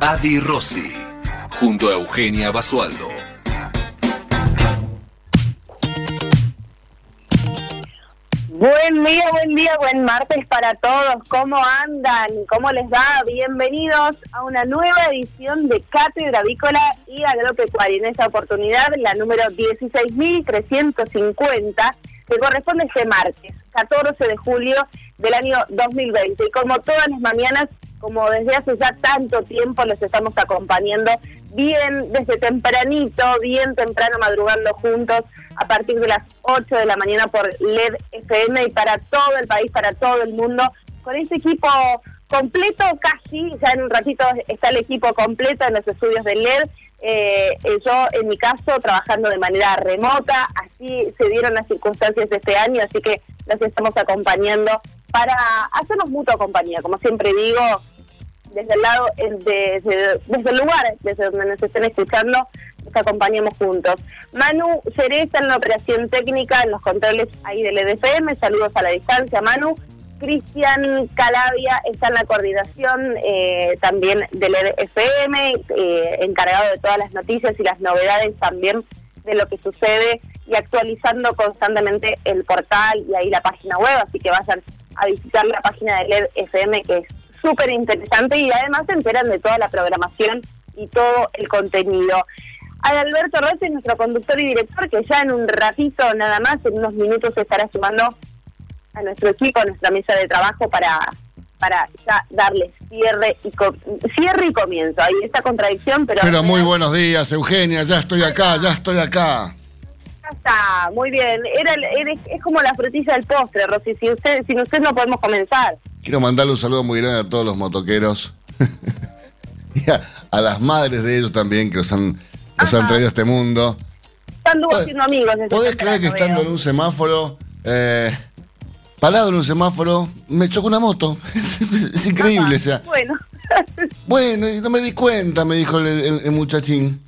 Adi Rossi, junto a Eugenia Basualdo. Buen día, buen día, buen martes para todos. ¿Cómo andan? ¿Cómo les va? Bienvenidos a una nueva edición de Cátedra Avícola y Agropecuaria. En esta oportunidad, la número 16.350, que corresponde este martes, 14 de julio del año 2020. Y como todas las mañanas, como desde hace ya tanto tiempo los estamos acompañando, bien desde tempranito, bien temprano madrugando juntos a partir de las 8 de la mañana por LED FM y para todo el país, para todo el mundo, con este equipo completo casi, ya en un ratito está el equipo completo en los estudios de LED, eh, yo en mi caso trabajando de manera remota, así se dieron las circunstancias de este año, así que los estamos acompañando para hacernos mutua compañía, como siempre digo, desde el lado, desde, desde el lugar, desde donde nos estén escuchando, nos acompañamos juntos. Manu Cereza en la operación técnica, en los controles ahí del EDFM, saludos a la distancia, Manu. Cristian Calavia está en la coordinación eh, también del EDFM, eh, encargado de todas las noticias y las novedades también de lo que sucede y actualizando constantemente el portal y ahí la página web, así que vayan a visitar la página del EDFM que es súper interesante y además se enteran de toda la programación y todo el contenido. Alberto Rossi, nuestro conductor y director, que ya en un ratito nada más, en unos minutos, estará sumando a nuestro equipo, a nuestra mesa de trabajo para para ya darle cierre y cierre y comienzo. Hay esta contradicción, pero... Pero muy buenos días, Eugenia, ya estoy acá, ya estoy acá. Ya está, muy bien. Era, es como la frutilla del postre, Rosy. Si usted, sin usted no podemos comenzar. Quiero mandarle un saludo muy grande a todos los motoqueros. y a, las madres de ellos también que los han, han traído a este mundo. Están siendo amigos. ¿Podés creer que estando en un semáforo, eh, parado en un semáforo, me chocó una moto? es increíble, o sea. Bueno. bueno, y no me di cuenta, me dijo el muchachín.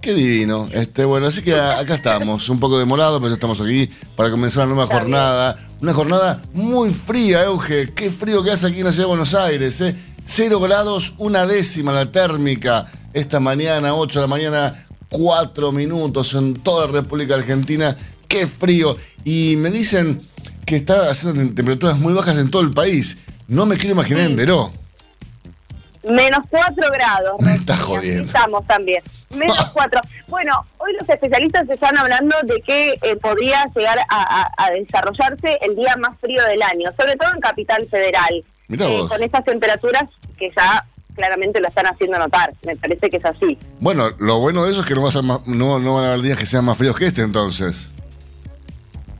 Qué divino. Este, bueno, así que acá estamos, un poco demorado, pero ya estamos aquí para comenzar una nueva jornada. Una jornada muy fría, Euge. Qué frío que hace aquí en la ciudad de Buenos Aires, ¿eh? Cero grados, una décima la térmica. Esta mañana, 8 de la mañana, cuatro minutos en toda la República Argentina. Qué frío. Y me dicen que está haciendo temperaturas muy bajas en todo el país. No me quiero imaginar en Deró. Menos 4 grados. Me está jodiendo. Estamos también. Menos 4. Bueno, hoy los especialistas están hablando de que eh, podría llegar a, desarrollarse el día más frío del año, sobre todo en Capital Federal. Eh, con estas temperaturas que ya claramente lo están haciendo notar. Me parece que es así. Bueno, lo bueno de eso es que no, va a no, no van a haber días que sean más fríos que este entonces.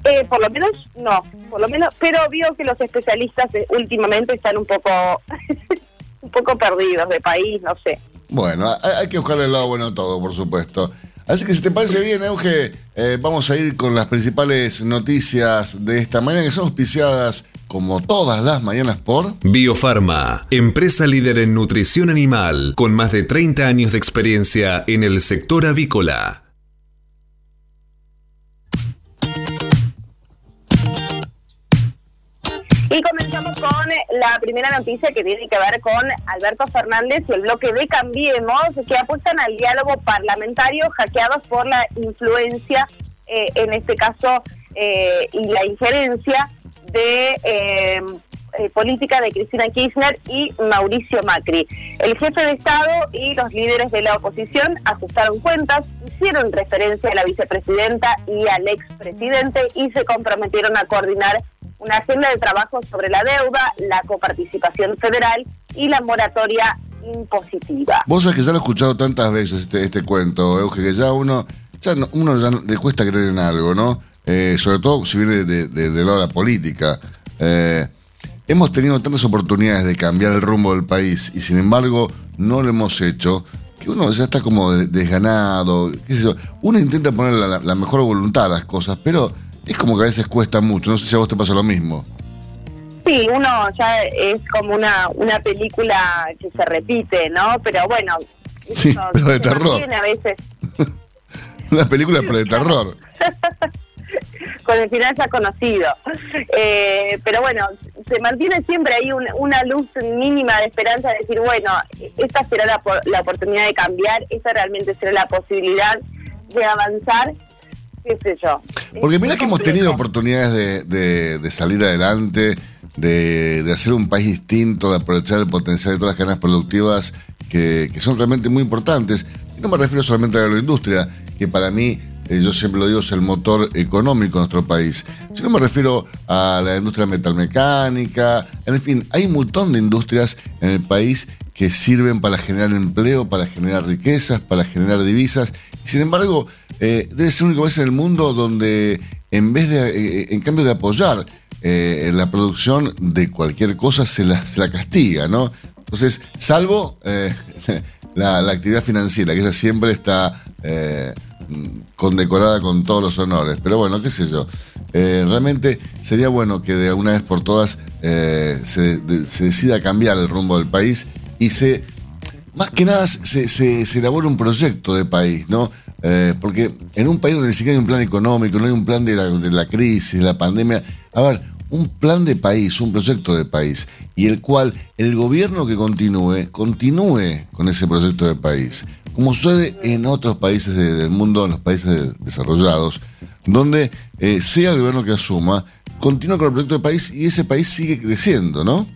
Eh, por lo menos no, por lo menos, pero vio que los especialistas últimamente están un poco un poco perdidos de país, no sé. Bueno, hay, que buscarle el lado bueno a todo, por supuesto. Así que si te parece bien, Euge, eh, vamos a ir con las principales noticias de esta mañana que son auspiciadas como todas las mañanas por Biofarma, empresa líder en nutrición animal con más de 30 años de experiencia en el sector avícola. Y comenzamos con la primera noticia que tiene que ver con Alberto Fernández y el bloque de Cambiemos, que apuestan al diálogo parlamentario hackeados por la influencia, eh, en este caso, eh, y la injerencia de eh, política de Cristina Kirchner y Mauricio Macri. El jefe de Estado y los líderes de la oposición ajustaron cuentas, hicieron referencia a la vicepresidenta y al expresidente y se comprometieron a coordinar una agenda de trabajo sobre la deuda, la coparticipación federal y la moratoria impositiva. Vos sabés que ya lo he escuchado tantas veces este, este cuento, Euge, que ya uno, ya uno ya le cuesta creer en algo, ¿no? Eh, sobre todo si viene de, de, de la política. Eh, hemos tenido tantas oportunidades de cambiar el rumbo del país y sin embargo no lo hemos hecho, que uno ya está como desganado, qué sé yo. Uno intenta poner la, mejor voluntad a las cosas, pero es como que a veces cuesta mucho. No sé si a vos te pasa lo mismo. Sí, uno ya es como una, una película que se repite, ¿no? Pero bueno. Sí, pero de terror. A veces. una película pero de terror. con el final ya conocido. Eh, pero bueno, se mantiene siempre ahí una luz mínima de esperanza de decir, bueno, esta será la, la oportunidad de cambiar, esta realmente será la posibilidad de avanzar qué sé yo. Porque mira que hemos tenido oportunidades de, de, salir adelante, de, de, hacer un país distinto, de aprovechar el potencial de todas las cadenas productivas que, que son realmente muy importantes. Y no me refiero solamente a la agroindustria, que para mí eh, yo siempre lo digo, es el motor económico de nuestro país. Si no me refiero a la industria metalmecánica, en fin, hay un montón de industrias en el país que sirven para generar empleo, para generar riquezas, para generar divisas. Sin embargo, eh, debe ser el único país en el mundo donde en vez de, eh, en cambio de apoyar la producción de cualquier cosa, se la, se la castiga, ¿no? Entonces, salvo la, actividad financiera, que esa siempre está condecorada con todos los honores. Pero bueno, qué sé yo. Eh, realmente sería bueno que de una vez por todas eh, se, decida cambiar el rumbo del país y se, más que nada, se, se, elabore un proyecto de país, ¿no? Eh, porque en un país donde ni siquiera hay un plan económico, no hay un plan de la, de la crisis, de la pandemia, a ver, un plan de país, un proyecto de país, y el cual el gobierno que continúe, continúe con ese proyecto de país como sucede en otros países del mundo, en los países desarrollados, donde eh, sea el gobierno que asuma, continúa con el proyecto de país y ese país sigue creciendo, ¿no?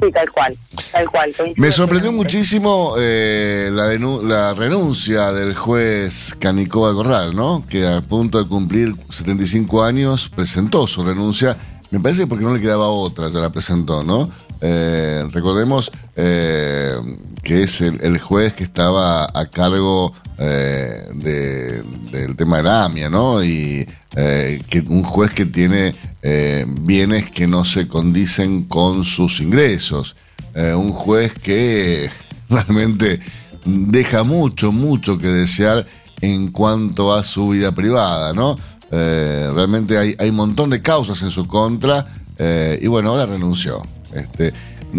Sí, tal cual, tal cual. Me sorprendió muchísimo eh, la, la renuncia del juez Canicoba Corral, ¿no? Que a punto de cumplir 75 años presentó su renuncia. Me parece que porque no le quedaba otra, ya la presentó, ¿no? Eh, recordemos eh, que es el, juez que estaba a cargo eh, del tema de la AMIA, ¿no? Y que un juez que tiene bienes que no se condicen con sus ingresos. un juez que realmente deja mucho, mucho que desear en cuanto a su vida privada, ¿no? realmente hay, hay un montón de causas en su contra y bueno, ahora renunció. Este,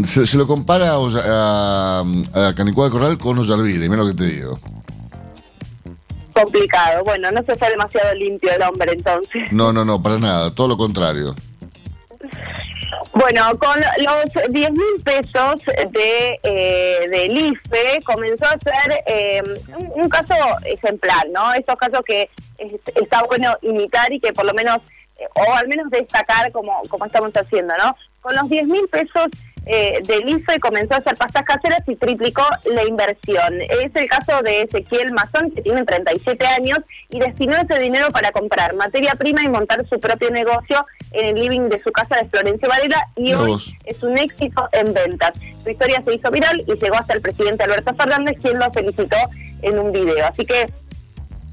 se, lo compara a, a, Canicuá de Corral con Ollarvide, mira lo que te digo. Complicado. Bueno, no se fue demasiado limpio el hombre entonces. No, no, no, para nada, todo lo contrario. Bueno, con los 10 mil pesos de eh, del IFE comenzó a ser eh, un, caso ejemplar, ¿no? Estos casos que está bueno imitar y que por lo menos, eh, o al menos destacar como, como estamos haciendo, ¿no? Con los 10 mil pesos eh, del IFE comenzó a hacer pastas caseras y triplicó la inversión. Es el caso de Ezequiel Mazón, que tiene 37 años y destinó ese dinero para comprar materia prima y montar su propio negocio en el living de su casa de Florencia Varela y hoy es un éxito en ventas. Su historia se hizo viral y llegó hasta el presidente Alberto Fernández, quien lo felicitó en un video. Así que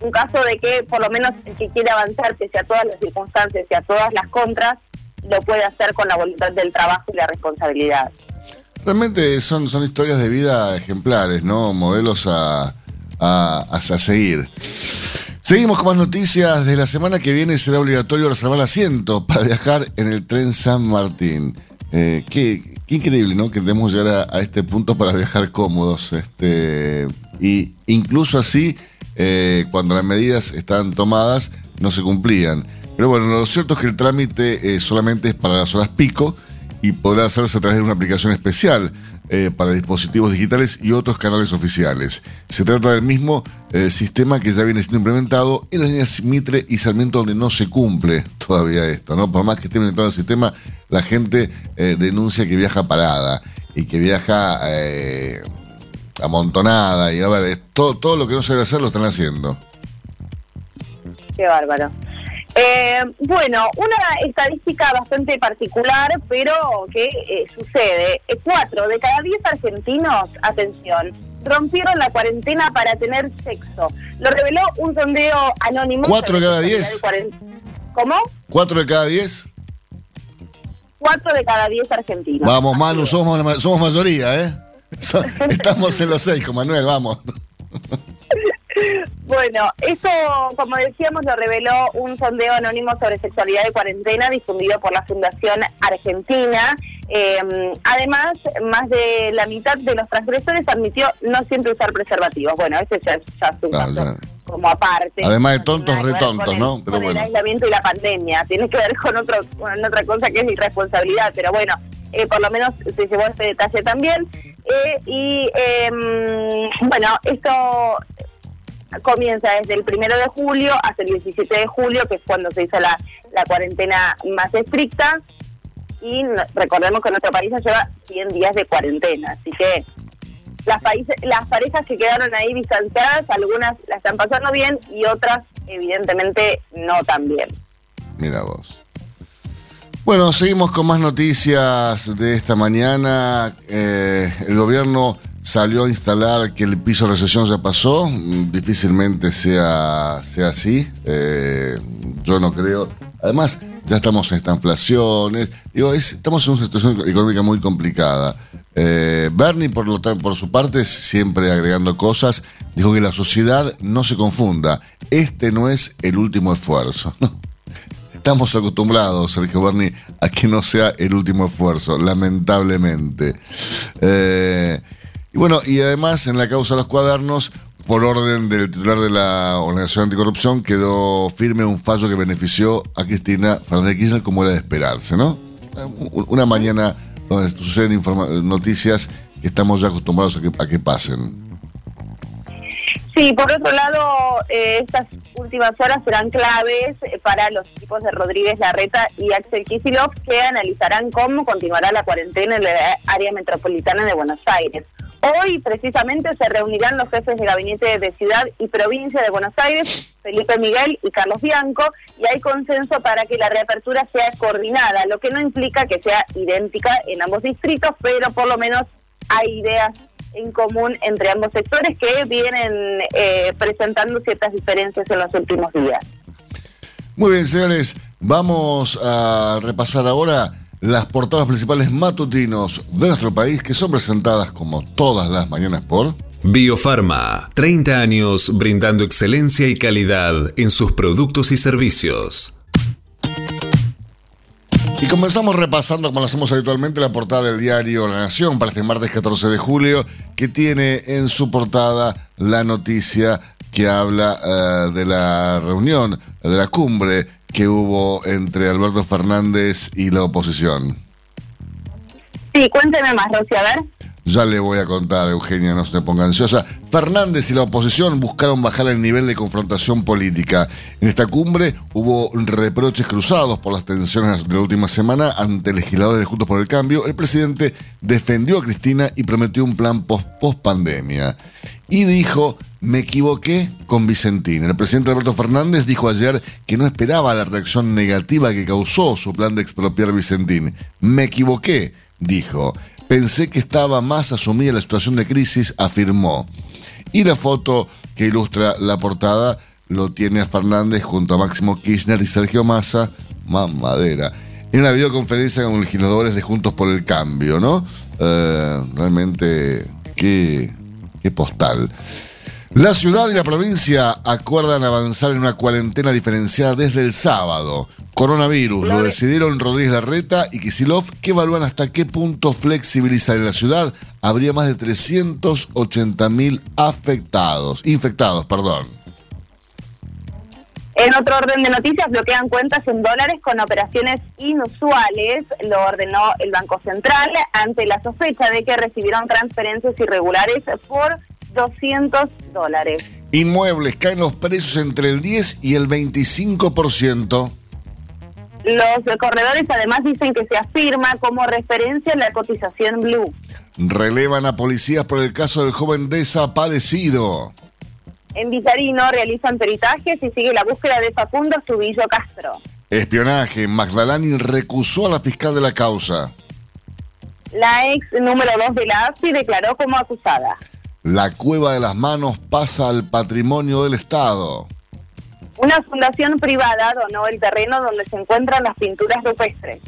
un caso de que por lo menos el que quiere avanzar pese a todas las circunstancias y a todas las contras, lo puede hacer con la voluntad del trabajo y la responsabilidad. Realmente son, son historias de vida ejemplares, ¿no? Modelos a, a, seguir. Seguimos con más noticias. De la semana que viene será obligatorio reservar asiento para viajar en el tren San Martín. Eh, qué, increíble, ¿no? Que debemos llegar a, este punto para viajar cómodos. Este, y incluso así, eh, cuando las medidas están tomadas, no se cumplían. Pero bueno, lo cierto es que el trámite eh, solamente es para las horas pico y podrá hacerse a través de una aplicación especial eh, para dispositivos digitales y otros canales oficiales. Se trata del mismo eh, sistema que ya viene siendo implementado en las líneas Mitre y Sarmiento donde no se cumple todavía esto, ¿no? Por más que esté implementado el sistema, la gente denuncia que viaja parada y que viaja amontonada y a ver, todo, todo lo que no se debe hacer lo están haciendo. Qué bárbaro. Eh, bueno, una estadística bastante particular, pero que eh, sucede. Eh, cuatro de cada diez argentinos, atención, rompieron la cuarentena para tener sexo. Lo reveló un sondeo anónimo. ¿Cuatro de cada diez? ¿Cómo? ¿Cuatro de cada diez? cuatro de cada diez argentinos. Vamos, Manu, somos, somos mayoría, ¿eh? Estamos en los seis con Manuel, vamos. Bueno, eso, como decíamos, lo reveló un sondeo anónimo sobre sexualidad de cuarentena difundido por la Fundación Argentina. Em, además, más de la mitad de los transgresores admitió no siempre usar preservativos. Bueno, ese ya, es un caso como aparte. Además de tontos, retontos, ¿no? Pero con el aislamiento y la pandemia. Tiene que ver con, otro, con otra cosa que es irresponsabilidad. Pero bueno, eh, por lo menos se llevó este detalle también. Eh, y em, bueno, esto comienza desde el primero de julio hasta el 17 de julio, que es cuando se hizo la, la cuarentena más estricta. Y recordemos que nuestro país lleva 100 días de cuarentena, así que las, países, las parejas que quedaron ahí distanciadas, algunas la están pasando bien y otras evidentemente no tan bien. Mira vos. Bueno, seguimos con más noticias de esta mañana. Eh, el gobierno salió a instalar que el piso de recesión ya pasó. Difícilmente sea, sea así. Eh, yo no creo. Además, ya estamos en esta inflación. digo, estamos en una situación económica muy complicada. Eh, Bernie, por, lo, por su parte, siempre agregando cosas, dijo que la sociedad no se confunda. Este no es el último esfuerzo. Estamos acostumbrados, Sergio Bernie, a que no sea el último esfuerzo, lamentablemente. Eh, y bueno, y además en la causa de los cuadernos, por orden del titular de la Organización Anticorrupción, quedó firme un fallo que benefició a Cristina Fernández Kirchner como era de esperarse, ¿no? Una mañana donde suceden noticias que estamos ya acostumbrados a que, a que pasen. Sí, por otro lado, eh, estas últimas horas serán claves para los equipos de Rodríguez Larreta y Axel Kisilov, que analizarán cómo continuará la cuarentena en la área metropolitana de Buenos Aires. Hoy precisamente se reunirán los jefes de gabinete de ciudad y provincia de Buenos Aires, Felipe Miguel y Carlos Bianco, y hay consenso para que la reapertura sea coordinada, lo que no implica que sea idéntica en ambos distritos, pero por lo menos hay ideas en común entre ambos sectores que vienen eh, presentando ciertas diferencias en los últimos días. Muy bien, señores, vamos a repasar ahora las portadas principales matutinos de nuestro país que son presentadas como todas las mañanas por... Biofarma, 30 años brindando excelencia y calidad en sus productos y servicios. Y comenzamos repasando, como lo hacemos habitualmente, la portada del diario La Nación para este martes 14 de julio, que tiene en su portada la noticia que habla eh, de la reunión, de la cumbre que hubo entre Alberto Fernández y la oposición. Sí, cuénteme más, Rosy, a ver. Ya le voy a contar, Eugenia, no se ponga ansiosa. Fernández y la oposición buscaron bajar el nivel de confrontación política. En esta cumbre hubo reproches cruzados por las tensiones de la última semana ante legisladores de Juntos por el Cambio. El presidente defendió a Cristina y prometió un plan post-pandemia. y dijo, me equivoqué con Vicentín. El presidente Alberto Fernández dijo ayer que no esperaba la reacción negativa que causó su plan de expropiar Vicentín. Me equivoqué, dijo. Pensé que estaba más asumida la situación de crisis, afirmó. Y la foto que ilustra la portada lo tiene a Fernández junto a Máximo Kirchner y Sergio Massa, mamadera, en una videoconferencia con legisladores de Juntos por el Cambio, ¿no? Eh, realmente, qué, qué postal. La ciudad y la provincia acuerdan avanzar en una cuarentena diferenciada desde el sábado. Coronavirus, lo decidieron Rodríguez Larreta y Kisilov, que evalúan hasta qué punto flexibilizar en la ciudad. Habría más de 380 mil afectados, infectados, perdón. En otro orden de noticias, bloquean cuentas en dólares con operaciones inusuales. Lo ordenó el Banco Central ante la sospecha de que recibieron transferencias irregulares por 200 dólares. Inmuebles caen los precios entre el 10 y el 25%. Los corredores además dicen que se afirma como referencia en la cotización Blue. Relevan a policías por el caso del joven desaparecido. En Villarino realizan peritajes y sigue la búsqueda de Facundo Subillo Castro. Espionaje. Magdalani recusó a la fiscal de la causa. La ex número 2 de la AFI declaró como acusada. La Cueva de las Manos pasa al patrimonio del Estado. Una fundación privada donó el terreno donde se encuentran las pinturas rupestres.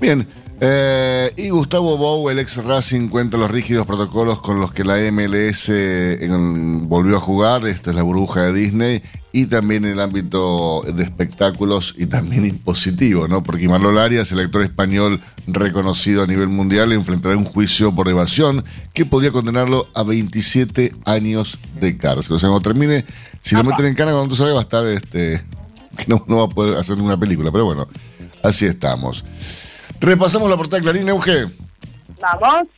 Bien, eh, y Gustavo Bou, el ex Racing, cuenta los rígidos protocolos con los que la MLS en- volvió a jugar. Esta es la burbuja de Disney. Y también en el ámbito de espectáculos y también impositivo, ¿no? Porque Imanol Arias, el actor español reconocido a nivel mundial, enfrentará un juicio por evasión que podría condenarlo a 27 años de cárcel. O sea, cuando termine, si lo meten en cana, cuando salga va a estar, este, que no, no va a poder hacer ninguna película. Pero bueno, así estamos. Repasamos la portada de Clarín, Euge. Vamos.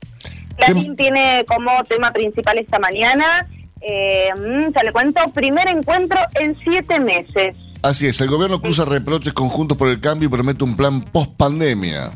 Clarín tiene como tema principal esta mañana, eh, mm, ya le cuento, primer encuentro en siete meses. Así es, el gobierno cruza reproches conjuntos por el cambio y promete un plan post pandemia.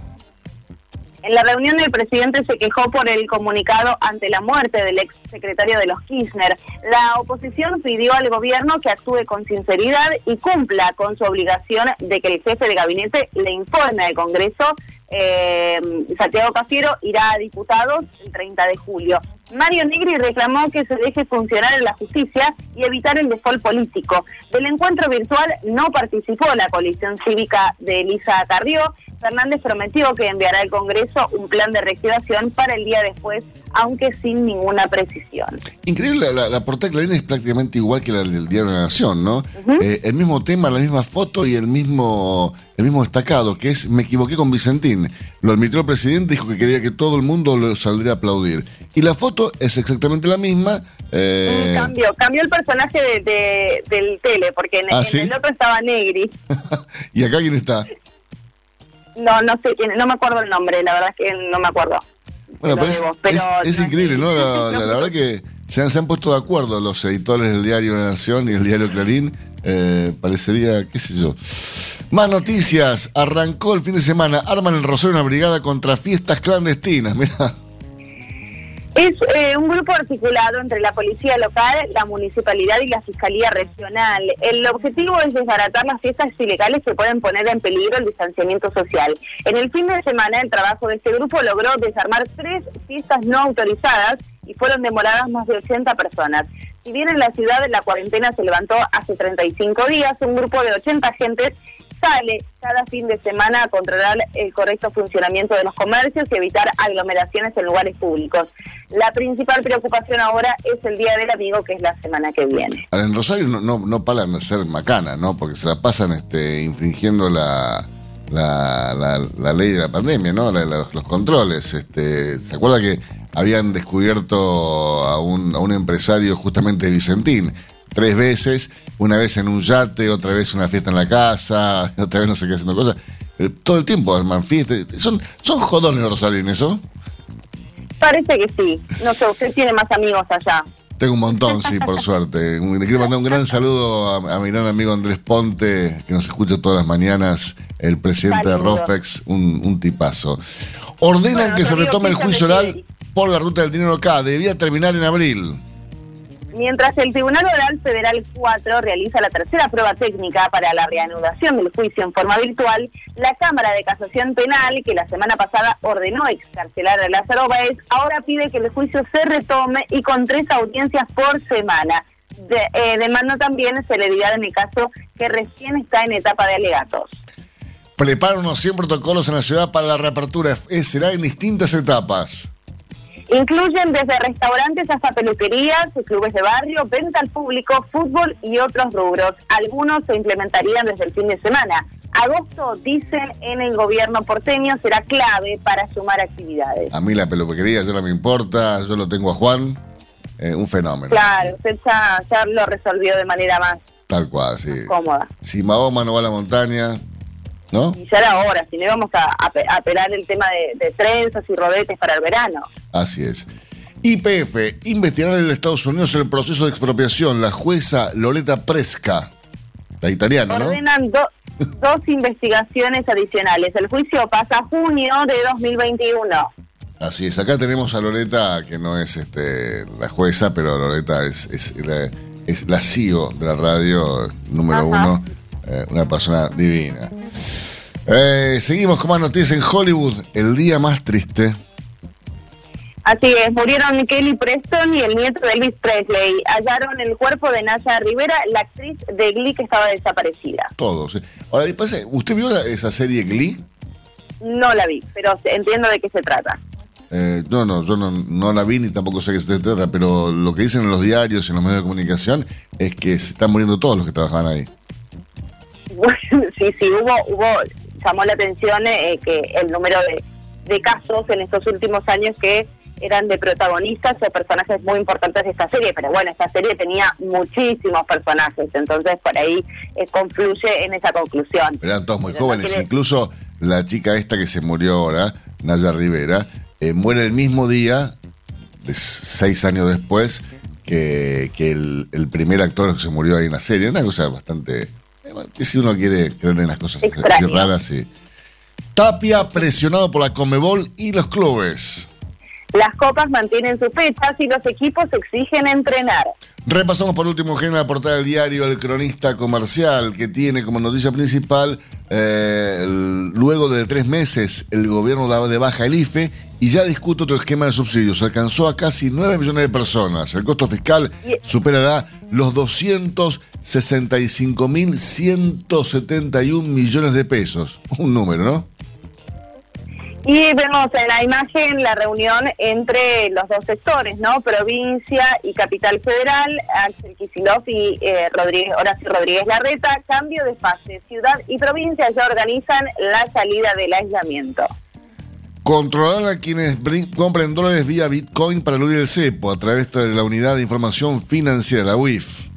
En la reunión el presidente se quejó por el comunicado ante la muerte del ex secretario de los Kirchner. La oposición pidió al gobierno que actúe con sinceridad y cumpla con su obligación de que el jefe de gabinete le informe al Congreso. Eh, Santiago Cafiero irá a diputados el 30 de julio. Mario Negri reclamó que se deje funcionar en la justicia y evitar el default político. Del encuentro virtual no participó la coalición cívica de Elisa Carrió. Fernández prometió que enviará al Congreso un plan de reactivación para el día después, aunque sin ninguna precisión. Increíble, la, portada de Clarín es prácticamente igual que la del Diario de la Nación, ¿no? Eh, el mismo tema, la misma foto y el mismo, el mismo destacado, que es me equivoqué con Vicentín. Lo admitió el presidente, dijo que quería que todo el mundo lo saldría a aplaudir. Y la foto es exactamente la misma. eh, Un cambio, cambió el personaje de, de- del tele, porque en, ¿Ah, en sí? el otro estaba Negri. ¿Y acá quién está? No, no sé quién, no me acuerdo el nombre, la verdad es que no me acuerdo. Bueno, pero es, debo, pero es- es no increíble. ¿no? La, la- la verdad que se han, puesto de acuerdo los editores del diario La Nación y el diario Clarín. Eh, parecería, qué sé yo. Más noticias. Arrancó el fin de semana. Arman el Rosario una brigada contra fiestas clandestinas. Mira. Es eh, un grupo articulado entre la policía local, la municipalidad y la fiscalía regional. El objetivo es desbaratar las fiestas ilegales que pueden poner en peligro el distanciamiento social. En el fin de semana, el trabajo de este grupo logró desarmar tres fiestas no autorizadas y fueron demoradas más de 80 personas. Si bien en la ciudad la cuarentena se levantó hace 35 días, un grupo de 80 agentes sale cada fin de semana a controlar el correcto funcionamiento de los comercios y evitar aglomeraciones en lugares públicos. La principal preocupación ahora es el Día del Amigo, que es la semana que viene. Ahora, En Rosario no, no, no paran de ser macanas, ¿no? Porque se la pasan este, infringiendo la, la, la- ley de la pandemia, ¿no? Los controles. Este, ¿Se acuerda que habían descubierto a un, a un empresario justamente Vicentín? Tres veces, una vez en un yate, otra vez una fiesta en la casa, otra vez no sé qué haciendo cosas. Eh, todo el tiempo arman fiestas. Son, son jodones los rosarinos, ¿eso? Parece que sí. No sé, usted tiene más amigos allá. Tengo un montón, sí, por suerte. Le quiero mandar un gran saludo a, a mi gran amigo Andrés Ponte, que nos escucha todas las mañanas, el presidente de. Rofex, un, un tipazo. Ordenan Bueno, que se retome el ¿qué juicio oral por la ruta del dinero acá. Debía terminar en abril. Mientras el Tribunal Oral Federal 4 realiza la tercera prueba técnica para la reanudación del juicio en forma virtual, la Cámara de Casación Penal, que la semana pasada ordenó excarcelar a Lázaro Báez, ahora pide que el juicio se retome y con tres audiencias por semana. De, eh, también celeridad en el caso que recién está en etapa de alegatos. Prepara unos 100 protocolos en la ciudad para la reapertura. Será en distintas etapas. Incluyen desde restaurantes hasta peluquerías, clubes de barrio, venta al público, fútbol y otros rubros. Algunos se implementarían desde el fin de semana. Agosto, dicen en el gobierno porteño, será clave para sumar actividades. A mí la peluquería ya no me importa, yo lo tengo a Juan. Eh, un fenómeno. Claro, usted ya, ya lo resolvió de manera más Tal cual, sí. cómoda. Si Mahoma no va a la montaña, ¿no? Y ya era hora, si no íbamos a, a, pe- a pelar el tema de, de trenzas y rodetes para el verano. Así es. IPF, investigará en Estados Unidos el proceso de expropiación. La jueza Loreta Presca, la italiana, ¿no? Ordenan do- dos investigaciones adicionales. El juicio pasa a junio de 2021. Así es. Acá tenemos a Loreta, que no es este la jueza, pero Loreta es, es, la, es la CEO de la radio número Ajá. uno. Eh, una persona divina. Eh, seguimos con más noticias en Hollywood. El día más triste. Así es, murieron Kelly Preston y el nieto de Elvis Presley. Hallaron el cuerpo de Naya Rivera, la actriz de Glee que estaba desaparecida. Todos. Ahora, ¿usted vio esa serie Glee? no la vi, pero entiendo de qué se trata. Eh, no, no, yo no, no, la vi ni tampoco sé de qué se trata, pero lo que dicen en los diarios y en los medios de comunicación es que se están muriendo todos los que trabajaban ahí. sí, sí, hubo, hubo, llamó la atención eh, que el número de, de casos en estos últimos años que eran de protagonistas o personajes muy importantes de esta serie, pero bueno, esta serie tenía muchísimos personajes, entonces por ahí eh, confluye en esa conclusión. Eran todos muy jóvenes, incluso la chica esta que se murió ahora, Naya Rivera, eh, muere el mismo día, de seis años después, que, que el, primer actor que se murió ahí en la serie. Una cosa bastante... Si uno quiere creer en las cosas raras, sí. Tapia presionado por la Comebol y los clubes. Las copas mantienen sus fechas y los equipos exigen entrenar. Repasamos por último, en la portada del diario El Cronista Comercial, que tiene como noticia principal, eh, luego de tres meses, el gobierno daba de baja el IFE y ya discute otro esquema de subsidios. Alcanzó a casi 9 millones de personas. El costo fiscal superará los 265.171 millones de pesos. Un número, ¿no? Y vemos en la imagen la reunión entre los dos sectores, ¿no? Provincia y Capital Federal, Axel Kicillof y eh, Rodríguez, Horacio Rodríguez Larreta. Cambio de fase. Ciudad y provincia ya organizan la salida del aislamiento. Controlar a quienes compren dólares vía Bitcoin para eludir el cepo a través de la Unidad de Información Financiera, UIF.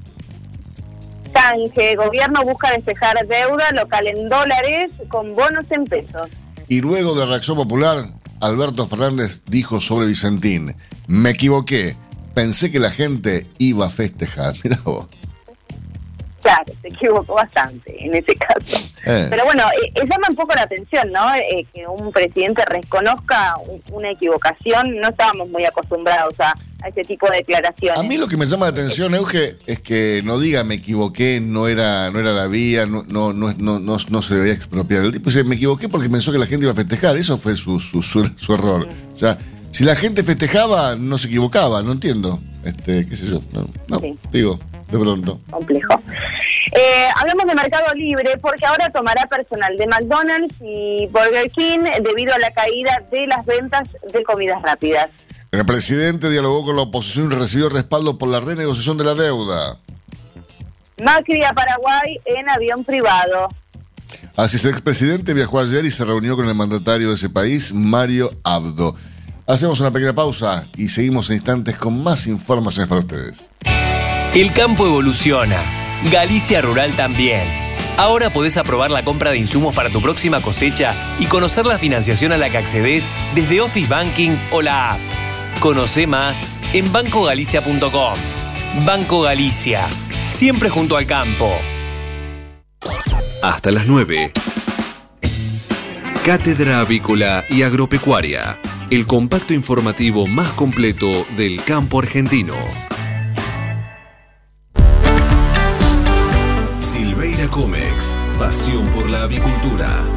Canje. Gobierno busca despejar deuda local en dólares con bonos en pesos. Y luego de la reacción popular, Alberto Fernández dijo sobre Vicentín, me equivoqué, pensé que la gente iba a festejar. Mira vos. Claro, se equivocó bastante en ese caso. Eh. Pero bueno, eh, eh, llama un poco la atención, ¿no? que un presidente reconozca una equivocación. No estábamos muy acostumbrados a, ese tipo de declaraciones. A mí lo que me llama la atención, Euge, es que no diga me equivoqué, no era no era la vía, no no no no, no, se debía expropiar. El tipo dice me equivoqué porque pensó que la gente iba a festejar. Eso fue su, su, su, error. O sea, si la gente festejaba, no se equivocaba. No entiendo. Este, qué sé yo. No, digo de pronto. Complejo. Eh, hablamos de Mercado Libre porque ahora tomará personal de McDonald's y Burger King debido a la caída de las ventas de comidas rápidas. El presidente dialogó con la oposición y recibió respaldo por la renegociación de la deuda. Macri a Paraguay en avión privado. Así es, el expresidente viajó ayer y se reunió con el mandatario de ese país, Mario Abdo. Hacemos una pequeña pausa y seguimos en instantes con más informaciones para ustedes. El campo evoluciona. Galicia Rural también. Ahora podés aprobar la compra de insumos para tu próxima cosecha y conocer la financiación a la que accedes desde Office Banking o la app. Conoce más en bancogalicia.com. Banco Galicia, siempre junto al campo. Hasta las 9. Cátedra Avícola y Agropecuaria, el compacto informativo más completo del campo argentino. Comex, pasión por la avicultura.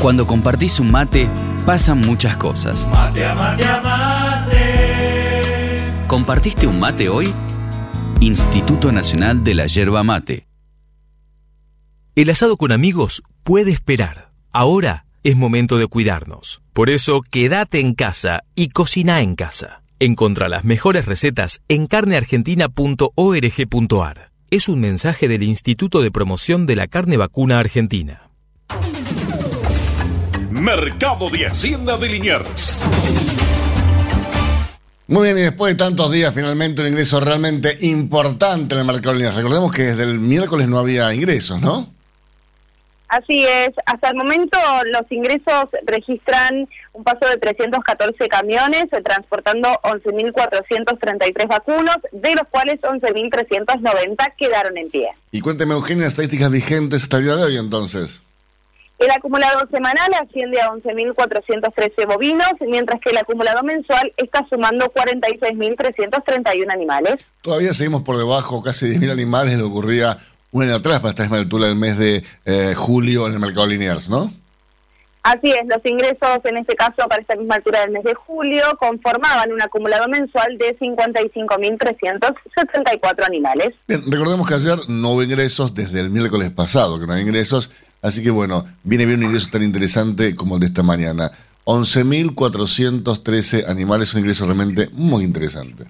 cuando compartís un mate, pasan muchas cosas. Mate a mate a mate. ¿Compartiste un mate hoy? Instituto Nacional de la Yerba Mate. El asado con amigos puede esperar. Ahora es momento de cuidarnos. Por eso, quédate en casa y cocina en casa. Encontra las mejores recetas en carneargentina.org.ar. Es un mensaje del Instituto de Promoción de la Carne Vacuna Argentina. Mercado de Hacienda de Liniers. Muy bien, y después de tantos días, finalmente un ingreso realmente importante en el mercado de Liniers. Recordemos que desde el miércoles no había ingresos, ¿no? Así es, hasta el momento los ingresos registran un paso de 314 camiones eh, transportando 11.433 vacunos, de los cuales 11.390 quedaron en pie. Y cuénteme, Eugenia, estadísticas vigentes hasta el día de hoy entonces. El acumulado semanal asciende a 11.413 bovinos, mientras que el acumulado mensual está sumando 46.331 animales. Todavía seguimos por debajo, casi 10.000 animales, le ocurría un año atrás para esta misma altura del mes de eh, julio en el mercado Liniers, ¿no? Así es, los ingresos en este caso para esta misma altura del mes de julio conformaban un acumulado mensual de 55.374 animales. Bien, recordemos que ayer no hubo ingresos desde el miércoles pasado, que no hay ingresos, así que bueno, viene bien un ingreso tan interesante como el de esta mañana. 11.413 animales, un ingreso realmente muy interesante.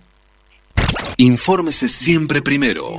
Infórmese siempre primero.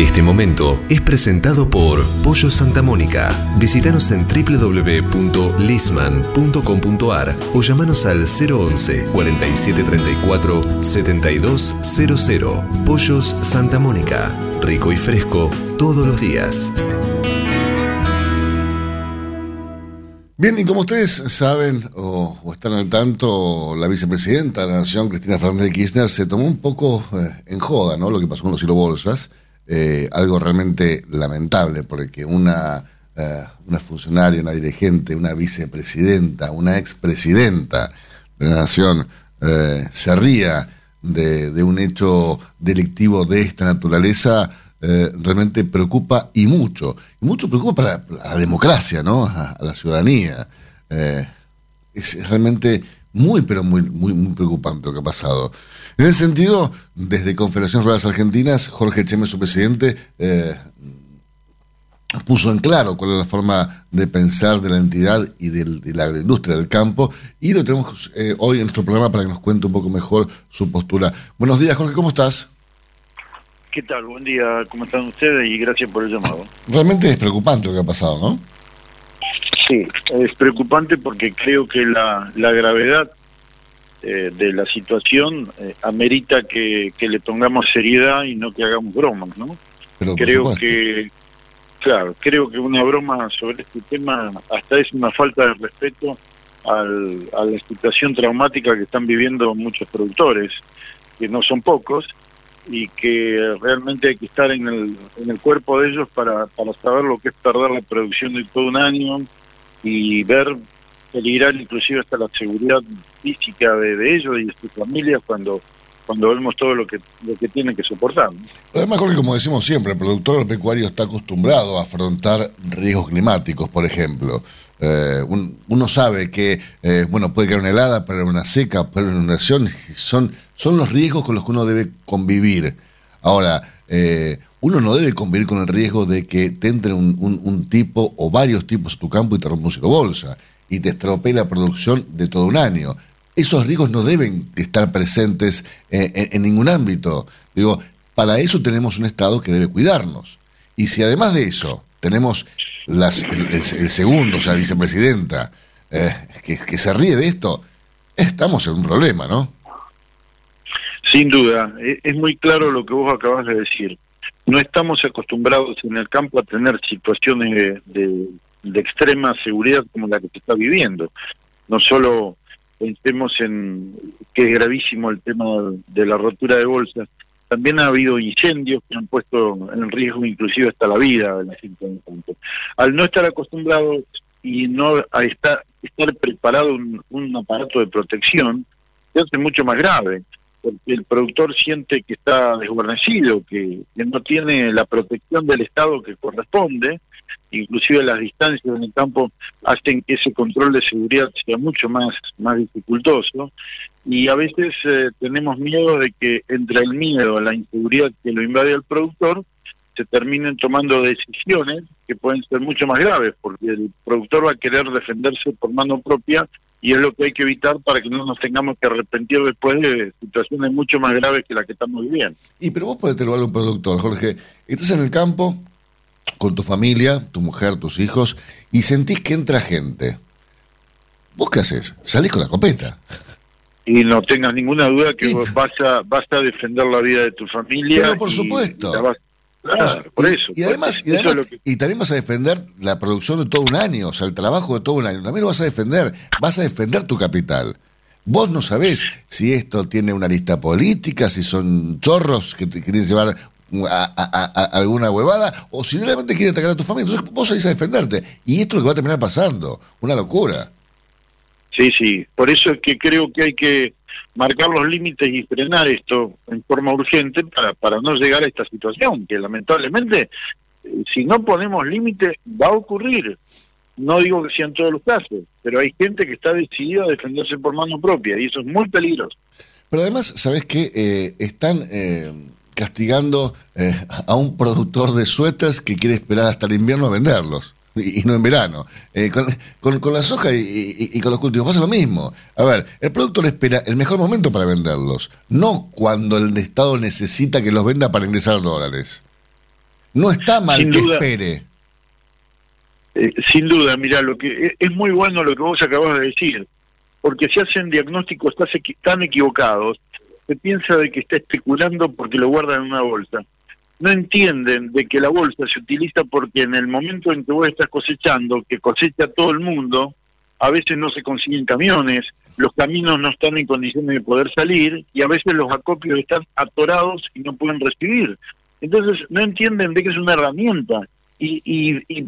Este momento es presentado por Pollo Santa Mónica. Visítanos en www.lisman.com.ar o llamanos al 011 4734 7200. Pollos Santa Mónica. Rico y fresco todos los días. Bien, y como ustedes saben o, están al tanto, la vicepresidenta de la Nación, Cristina Fernández de Kirchner, se tomó un poco eh, en joda, ¿no? Lo que pasó con los bolsas. Eh, algo realmente lamentable, porque una, eh, una funcionaria, una dirigente, una vicepresidenta, una expresidenta de la Nación eh, se ría de, un hecho delictivo de esta naturaleza, realmente preocupa y mucho. Y mucho preocupa para, la democracia, ¿no? A, a la ciudadanía. Es realmente muy, pero muy, muy, muy preocupante lo que ha pasado. En ese sentido, desde Confederación Ruedas Argentinas, Jorge Cheme, su presidente, eh, puso en claro cuál es la forma de pensar de la entidad y del- de la agroindustria del campo, y lo tenemos eh, hoy en nuestro programa para que nos cuente un poco mejor su postura. Buenos días, Jorge, ¿cómo estás? ¿Qué tal? Buen día, ¿cómo están ustedes? Y gracias por el llamado. Realmente es preocupante lo que ha pasado, ¿no? Sí, es preocupante porque creo que la, la gravedad eh, de la situación eh, amerita que, que le pongamos seriedad y no que hagamos bromas, ¿no? Pero, creo que, claro, creo que una broma sobre este tema hasta es una falta de respeto al, a la situación traumática que están viviendo muchos productores, que no son pocos, y que realmente hay que estar en el, en el cuerpo de ellos para, para saber lo que es perder la producción de todo un año y ver peligrar inclusive hasta la seguridad física de, ellos y de sus familias cuando cuando vemos todo lo que lo que tienen que soportar. Además, Jorge, como decimos siempre, el productor pecuario está acostumbrado a afrontar riesgos climáticos, por ejemplo. Eh, un- uno sabe que, eh, bueno, puede caer una helada, pero una seca, pero una inundación, son, son los riesgos con los que uno debe convivir. Ahora, eh, uno no debe convivir con el riesgo de que te entre un, un- un tipo o varios tipos a tu campo y te rompa un cirobolsa y te estropee la producción de todo un año. Esos riesgos no deben estar presentes eh, en, ningún ámbito. Digo, para eso tenemos un Estado que debe cuidarnos. Y si además de eso tenemos el, segundo, o sea, vicepresidenta, eh, que, se ríe de esto, estamos en un problema, ¿no? Sin duda, e- es muy claro lo que vos acabas de decir. No estamos acostumbrados en el campo a tener situaciones de- de extrema seguridad como la que se está viviendo. No solo pensemos en que es gravísimo el tema de la rotura de bolsas, también ha habido incendios que han puesto en riesgo inclusive hasta la vida de la gente en. Al no estar acostumbrados y no a estar, estar preparado un, aparato de protección, se hace mucho más grave porque el productor siente que está desguarnecido, que no tiene la protección del Estado que corresponde, inclusive las distancias en el campo hacen que ese control de seguridad sea mucho más, más dificultoso y a veces eh, tenemos miedo de que entre el miedo a la inseguridad que lo invade al productor se terminen tomando decisiones que pueden ser mucho más graves, porque el productor va a querer defenderse por mano propia y es lo que hay que evitar para que no nos tengamos que arrepentir después de situaciones mucho más graves que la que estamos viviendo. Y pero vos podés tener un productor, Jorge. Estás en el campo con tu familia, tu mujer, tus hijos, y sentís que entra gente. ¿Vos qué haces? Salís con la copeta. Y no tengas ninguna duda que Sí. vos vas a, vas a defender la vida de tu familia. Pero por y- supuesto. y la vas- Claro, por y, eso. Y además, y, es que- y también vas a defender la producción de todo un año, o sea, el trabajo de todo un año. También lo vas a defender. Vas a defender tu capital. Vos no sabés si esto tiene una lista política, si son chorros que te quieren llevar a, a- a- a alguna huevada, o si realmente quieren atacar a tu familia. Entonces vos salís a defenderte. Y esto es lo que va a terminar pasando. Una locura. Sí, sí. Por eso es que creo que hay que marcar los límites y frenar esto en forma urgente para, para no llegar a esta situación, que lamentablemente, eh, si no ponemos límites, va a ocurrir. No digo que sea en todos los casos, pero hay gente que está decidida a defenderse por mano propia y eso es muy peligroso. Pero además, ¿sabés qué? Eh, están eh, castigando eh, a un productor de suéteres que quiere esperar hasta el invierno a venderlos. Y, y no en verano. Eh, con, con- con la soja y, y- y con los cultivos pasa lo mismo. A ver, el productor espera el mejor momento para venderlos, no cuando el Estado necesita que los venda para ingresar dólares. No está mal Sin que duda. espere. Eh, sin duda, mira, lo que es- muy bueno lo que vos acabas de decir, porque se hacen diagnósticos tan equivocados, se piensa de que está especulando porque lo guardan en una bolsa. No entienden de que la bolsa se utiliza porque en el momento en que vos estás cosechando, que cosecha todo el mundo, a veces no se consiguen camiones, los caminos no están en condiciones de poder salir y a veces los acopios están atorados y no pueden recibir. Entonces no entienden de que es una herramienta y, y, y,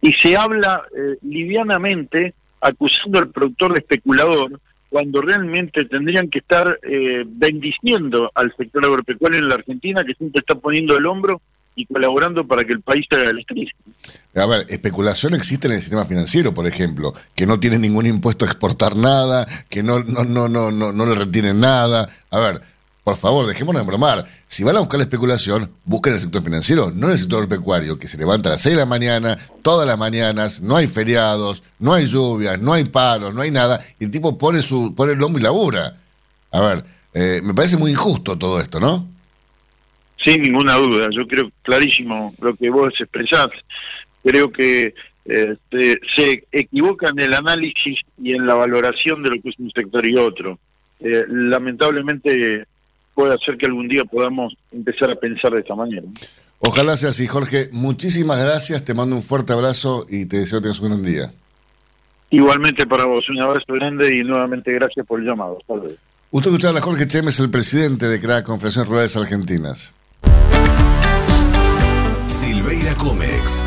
y se habla eh, livianamente acusando al productor de especulador cuando realmente tendrían que estar eh, bendiciendo al sector agropecuario en la Argentina que siempre está poniendo el hombro y colaborando para que el país haga el A ver, especulación existe en el sistema financiero, por ejemplo, que no tiene ningún impuesto a exportar nada, que no, no, no, no, no, no le retienen nada. A ver, por favor, dejémonos de bromar. Si van a buscar la especulación, busquen en el sector financiero, no en el sector pecuario, que se levanta a las 6 de la mañana, todas las mañanas, no hay feriados, no hay lluvias, no hay paros, no hay nada, y el tipo pone su pone el hombro y labura. A ver, eh, me parece muy injusto todo esto, ¿no? Sin ninguna duda, yo creo clarísimo lo que vos expresás. Creo que eh, se, se equivoca en el análisis y en la valoración de lo que es un sector y otro. Eh, lamentablemente puede hacer que algún día podamos empezar a pensar de esta manera. Ojalá sea así, Jorge. Muchísimas gracias, te mando un fuerte abrazo y te deseo que tengas un gran día. Igualmente para vos, un abrazo grande y nuevamente gracias por el llamado. Usted que usted a Jorge Chemes, el presidente de CRA, Confederaciones Rurales Argentinas. Silveira Comex.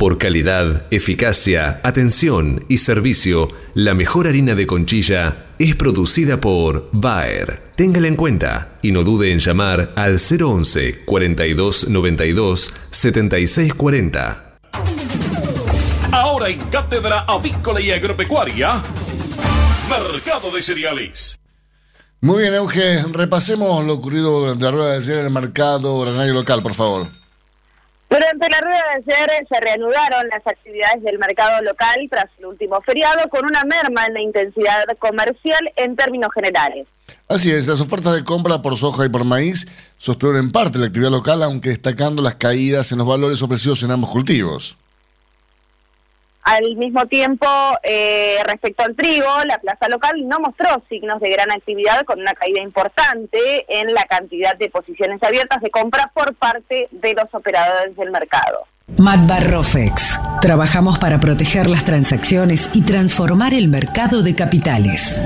Por calidad, eficacia, atención y servicio, la mejor harina de conchilla es producida por Bayer. Téngala en cuenta y no dude en llamar al 011 42 92 76 40. Ahora en Cátedra Avícola y Agropecuaria, Mercado de Cereales. Muy bien, Euge, repasemos lo ocurrido durante la rueda de ayer en el mercado granario local, por favor. Durante la rueda de ayer se reanudaron las actividades del mercado local tras el último feriado con una merma en la intensidad comercial en términos generales. Así es, las ofertas de compra por soja y por maíz sostuvieron en parte la actividad local, aunque destacando las caídas en los valores ofrecidos en ambos cultivos. Al mismo tiempo, eh, respecto al trigo, la plaza local no mostró signos de gran actividad con una caída importante en la cantidad de posiciones abiertas de compra por parte de los operadores del mercado. Matbarrofex. Trabajamos para proteger las transacciones y transformar el mercado de capitales.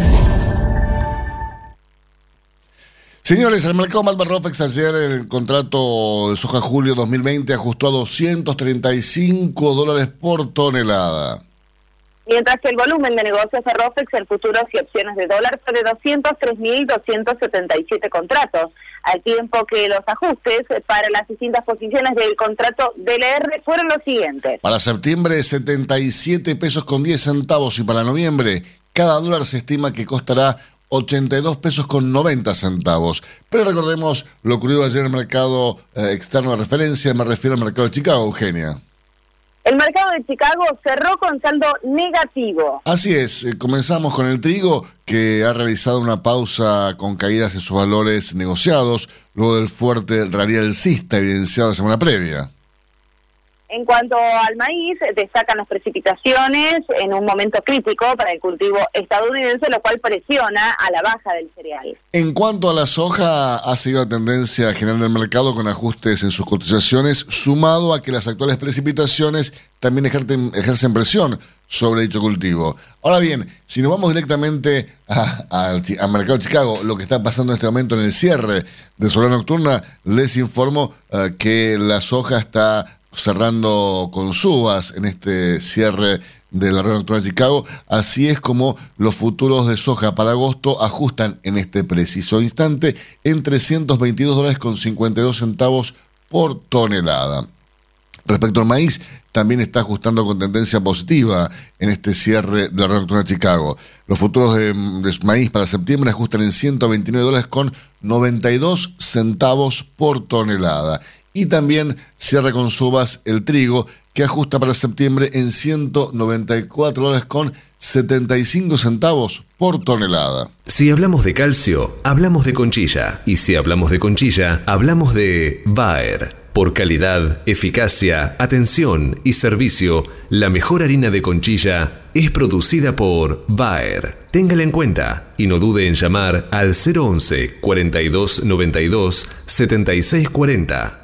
Señores, el mercado Malva Rofex ayer el contrato de soja julio 2020 ajustó a 235 dólares por tonelada. Mientras que el volumen de negocios de ROFEX en futuros y opciones de dólar fue de 203.277 contratos, al tiempo que los ajustes para las distintas posiciones del contrato DLR fueron los siguientes. Para septiembre 77 pesos con 10 centavos y para noviembre cada dólar se estima que costará 82 pesos con 90 centavos. Pero recordemos lo ocurrido ayer en el mercado eh, externo de referencia, me refiero al mercado de Chicago, Eugenia. El mercado de Chicago cerró con saldo negativo. Así es, eh, comenzamos con el trigo que ha realizado una pausa con caídas en sus valores negociados luego del fuerte rally alcista evidenciado la semana previa. En cuanto al maíz, destacan las precipitaciones en un momento crítico para el cultivo estadounidense, lo cual presiona a la baja del cereal. En cuanto a la soja, ha seguido la tendencia general del mercado con ajustes en sus cotizaciones, sumado a que las actuales precipitaciones también ejercen, ejercen presión sobre dicho cultivo. Ahora bien, si nos vamos directamente al mercado de Chicago, lo que está pasando en este momento en el cierre de Solar Nocturna, les informo eh, que la soja está cerrando con subas en este cierre de la red de Chicago. Así es como los futuros de soja para agosto ajustan en este preciso instante en 322 dólares con 52 centavos por tonelada. Respecto al maíz, también está ajustando con tendencia positiva en este cierre de la red nocturna de Chicago. Los futuros de, maíz para septiembre ajustan en 129 dólares con 92 centavos por tonelada. Y también cierra con subas el trigo, que ajusta para septiembre en 194 dólares con 75 centavos por tonelada. Si hablamos de calcio, hablamos de conchilla. Y si hablamos de conchilla, hablamos de Bayer. Por calidad, eficacia, atención y servicio, la mejor harina de conchilla es producida por Bayer. Téngala en cuenta y no dude en llamar al 011 42 92 76 40.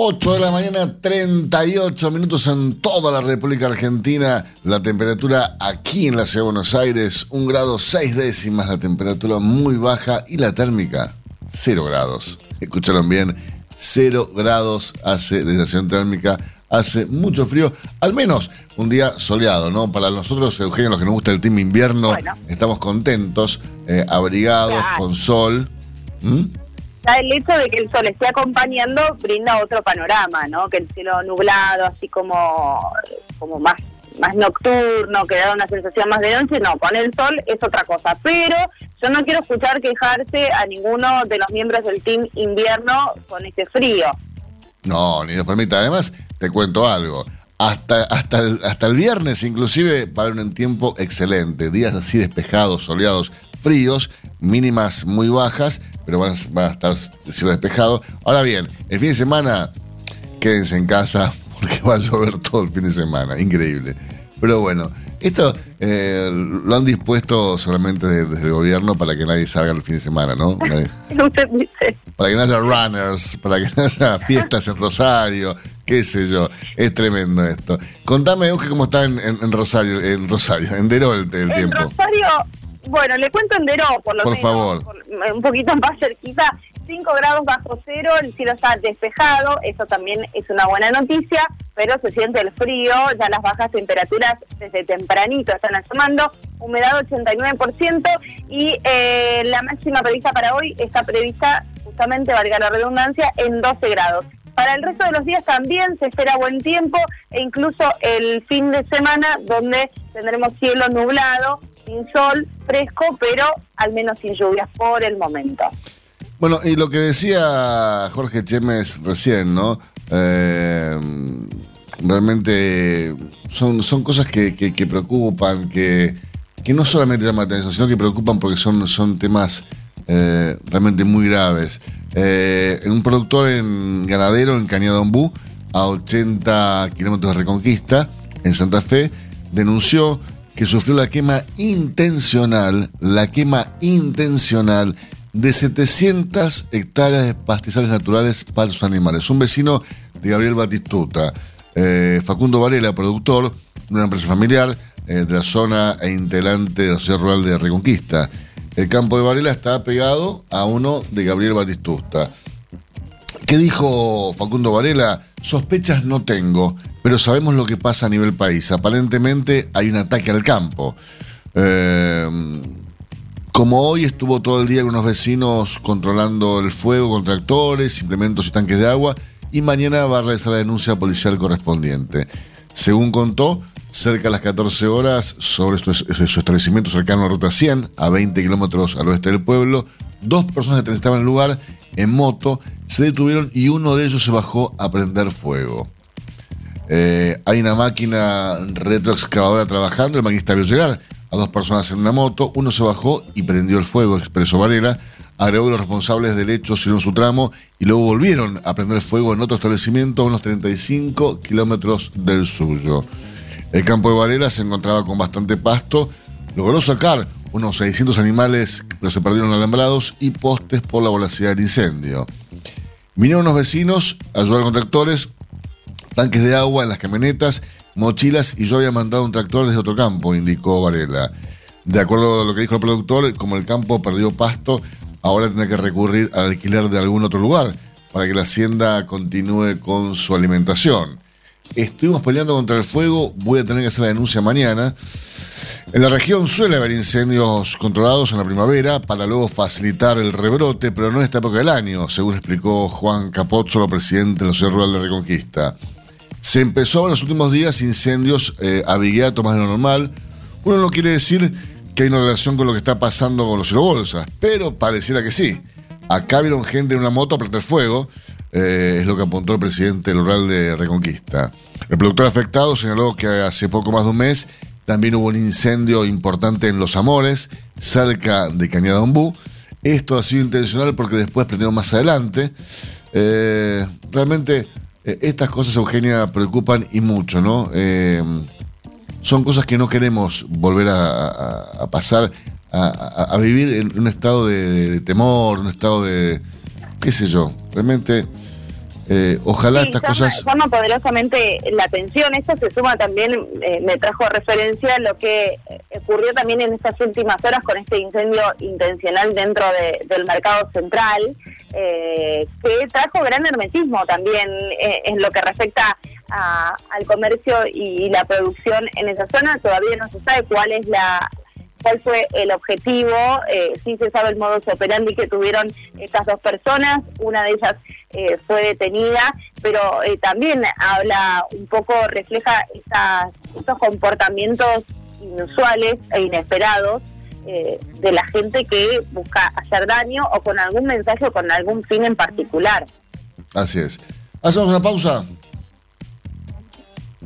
8 de la mañana, 38 minutos en toda la República Argentina. La temperatura aquí en la ciudad de Buenos Aires, un grado 6 décimas, la temperatura muy baja y la térmica, 0 grados. Escucharon bien, 0 grados hace de sensación térmica, hace mucho frío, al menos un día soleado, ¿no? Para nosotros, Eugenio, los que nos gusta el team invierno, bueno. estamos contentos, eh, abrigados, claro. con sol. ¿Mm? Ya el hecho de que el sol esté acompañando brinda otro panorama, ¿no? Que el cielo nublado, así como, como más más nocturno, que da una sensación más de noche, no, con el sol es otra cosa. Pero yo no quiero escuchar quejarse a ninguno de los miembros del team invierno con este frío. No, ni nos permite. Además, te cuento algo. Hasta, hasta, el, hasta el viernes, inclusive, va a haber un tiempo excelente. Días así despejados, soleados, fríos, mínimas muy bajas, pero van, van a estar cielo despejado. Ahora bien, el fin de semana, quédense en casa porque va a llover todo el fin de semana. Increíble. Pero bueno, esto eh, lo han dispuesto solamente desde el gobierno para que nadie salga el fin de semana, ¿no? Dice. Para que no haya runners, para que no haya fiestas en Rosario, qué sé yo. Es tremendo esto. Contame, Euge, cómo está en, en, en Rosario, en Rosario, en Derol el, el en tiempo. Rosario, bueno, le cuento en Deró, por lo Por menos. favor. por- un poquito más cerquita. 5 grados bajo cero, el cielo está despejado, eso también es una buena noticia, pero se siente el frío, ya las bajas temperaturas desde tempranito están asomando, humedad 89% y eh, la máxima prevista para hoy está prevista, justamente, valga la redundancia, en 12 grados. Para el resto de los días también se espera buen tiempo e incluso el fin de semana donde tendremos cielo nublado, sin sol, fresco, pero al menos sin lluvias por el momento. Bueno, y lo que decía Jorge Chemes recién, ¿no? Eh, realmente son, son cosas que, preocupan, que, que no solamente llaman la atención, sino que preocupan porque son, son temas eh, realmente muy graves. Eh, un productor en ganadero en Cañadombú, a 80 kilómetros de Reconquista, en Santa Fe, denunció que sufrió la quema intencional, la quema intencional de 700 hectáreas de pastizales naturales para sus animales. Un vecino de Gabriel Batistuta, eh, Facundo Varela, productor de una empresa familiar eh, de la zona e integrante de la sociedad rural de Reconquista. El campo de Varela está pegado a uno de Gabriel Batistuta. ¿Qué dijo Facundo Varela? Sospechas no tengo, pero sabemos lo que pasa a nivel país. Aparentemente hay un ataque al campo. Eh, como hoy estuvo todo el día con unos vecinos controlando el fuego con tractores, implementos y tanques de agua, y mañana va a realizar la denuncia policial correspondiente. Según contó, cerca de las 14 horas, sobre su, establecimiento cercano a Ruta 100, a 20 kilómetros al oeste del pueblo, dos personas que transitaban el lugar en moto se detuvieron y uno de ellos se bajó a prender fuego. Eh, hay una máquina retroexcavadora trabajando, el maquinista vio llegar a dos personas en una moto, uno se bajó y prendió el fuego, expresó Varela, agregó que los responsables del hecho siguieron su tramo y luego volvieron a prender fuego en otro establecimiento a unos 35 kilómetros del suyo. El campo de Varela se encontraba con bastante pasto, logró sacar unos 600 animales, pero se perdieron alambrados y postes por la voracidad del incendio. Vinieron unos vecinos a ayudar con tractores, tanques de agua en las camionetas, mochilas y yo había mandado un tractor desde otro campo, indicó Varela. De acuerdo a lo que dijo el productor, como el campo perdió pasto, ahora tendrá que recurrir al alquiler de algún otro lugar para que la hacienda continúe con su alimentación. Estuvimos peleando contra el fuego, voy a tener que hacer la denuncia mañana. En la región suele haber incendios controlados en la primavera para luego facilitar el rebrote, pero no en esta época del año, según explicó Juan Capozzo, presidente de la Ciudad Rural de Reconquista. Se empezó en los últimos días incendios eh, abigeatos más de lo normal. Uno no quiere decir que hay una relación con lo que está pasando con los bolsas, pero pareciera que sí. Acá vieron gente en una moto a prender fuego, eh, es lo que apuntó el presidente rural de Reconquista. El productor afectado señaló que hace poco más de un mes también hubo un incendio importante en Los Amores, cerca de Cañadombú. Esto ha sido intencional porque después prendieron más adelante. Eh, realmente eh, estas cosas, Eugenia, preocupan y mucho, ¿no? Eh, son cosas que no queremos volver a, pasar, a, vivir en un estado de, temor, un estado de, qué sé yo, realmente... Eh, ojalá estas cosas... Llama poderosamente la atención. Esto se suma también, me trajo a referencia lo que ocurrió también en estas últimas horas con este incendio intencional dentro del mercado central, eh, que trajo gran hermetismo también eh, en lo que respecta al comercio y la producción en esa zona. Todavía no se sabe cuál es la cuál fue el objetivo, eh, sí se sabe el modus operandi que tuvieron estas dos personas, una de ellas eh, fue detenida, pero eh, también habla un poco, refleja estos comportamientos inusuales e inesperados eh, de la gente que busca hacer daño o con algún mensaje o con algún fin en particular. Así es. Hacemos una pausa.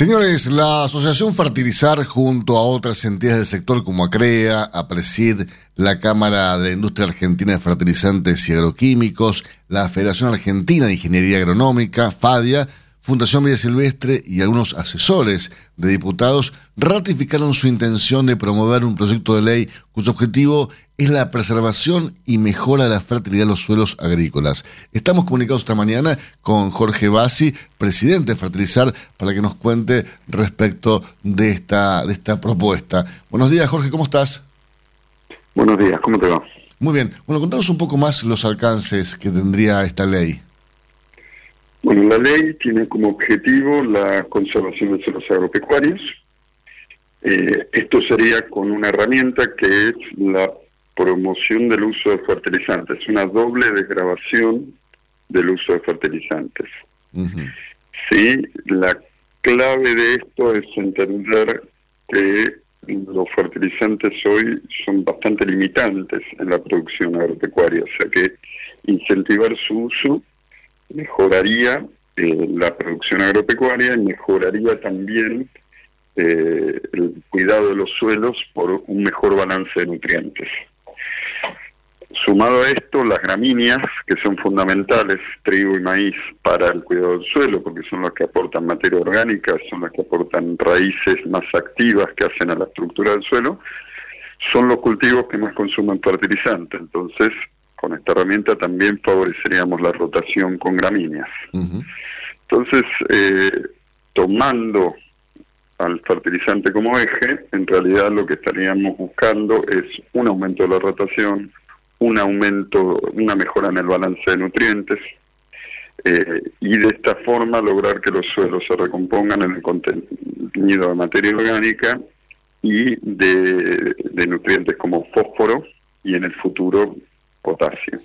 Señores, la Asociación Fertilizar, junto a otras entidades del sector como ACREA, APRESID, la Cámara de la Industria Argentina de Fertilizantes y Agroquímicos, la Federación Argentina de Ingeniería Agronómica, FADIA, Fundación Villa Silvestre y algunos asesores de diputados ratificaron su intención de promover un proyecto de ley cuyo objetivo es la preservación y mejora de la fertilidad de los suelos agrícolas. Estamos comunicados esta mañana con Jorge Bassi, presidente de Fertilizar, para que nos cuente respecto de esta, de esta propuesta. Buenos días, Jorge, ¿cómo estás? Buenos días, ¿cómo te va? Muy bien. Bueno, contanos un poco más los alcances que tendría esta ley. Bueno, la ley tiene como objetivo la conservación de suelos agropecuarios. Eh, esto sería con una herramienta que es la promoción del uso de fertilizantes, una doble desgrabación del uso de fertilizantes. Sí, la clave de esto es entender que los fertilizantes hoy son bastante limitantes en la producción agropecuaria, o sea que incentivar su uso mejoraría eh, la producción agropecuaria y mejoraría también eh, el cuidado de los suelos por un mejor balance de nutrientes. Sumado a esto, las gramíneas, que son fundamentales, trigo y maíz, para el cuidado del suelo, porque son las que aportan materia orgánica, son las que aportan raíces más activas que hacen a la estructura del suelo, son los cultivos que más consumen fertilizante. Entonces, con esta herramienta también favoreceríamos la rotación con gramíneas. Entonces, eh, tomando al fertilizante como eje, en realidad lo que estaríamos buscando es un aumento de la rotación, un aumento, una mejora en el balance de nutrientes eh, y de esta forma lograr que los suelos se recompongan en el contenido de materia orgánica y de, nutrientes como fósforo y en el futuro potasio.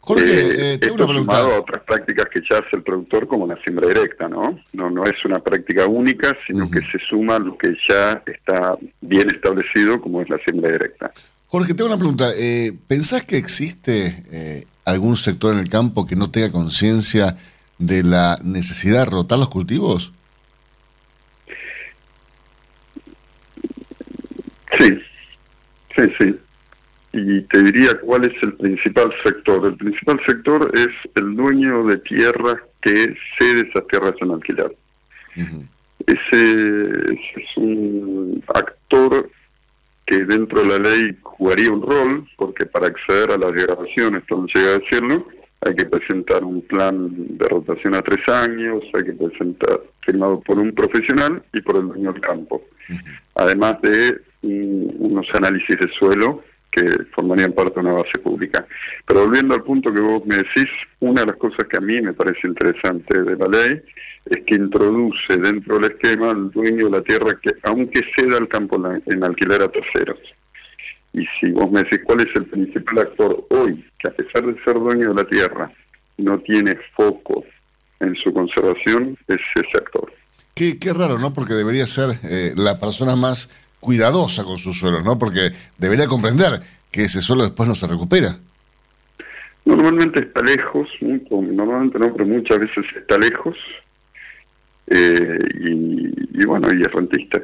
Jorge, eh, eh, tengo una pregunta. a otras prácticas que ya hace el productor como la siembra directa, ¿no? No, no es una práctica única, sino que se suma a lo que ya está bien establecido como es la siembra directa. Jorge, tengo una pregunta. Eh, ¿Pensás que existe eh, algún sector en el campo que no tenga conciencia de la necesidad de rotar los cultivos? Sí, sí, sí. Y te diría cuál es el principal sector. El principal sector es el dueño de tierra que cede esas tierras en alquiler. ese, es un actor que dentro de la ley jugaría un rol, porque para acceder a las degradaciones, no llega a decirlo, hay que presentar un plan de rotación a tres años, hay que presentar firmado por un profesional y por el dueño del campo, además de unos análisis de suelo que formarían parte de una base pública. Pero volviendo al punto que vos me decís, una de las cosas que a mí me parece interesante de la ley es que introduce dentro del esquema al dueño de la tierra que, aunque ceda el campo en alquiler a terceros. Y si vos me decís cuál es el principal actor hoy, que a pesar de ser dueño de la tierra, no tiene foco en su conservación, es ese actor. Qué, qué raro, ¿no? Porque debería ser eh, la persona más cuidadosa con sus suelos, ¿no? Porque debería comprender que ese suelo después no se recupera. Normalmente está lejos, normalmente no, pero muchas veces está lejos, eh, y, bueno, y es rentista.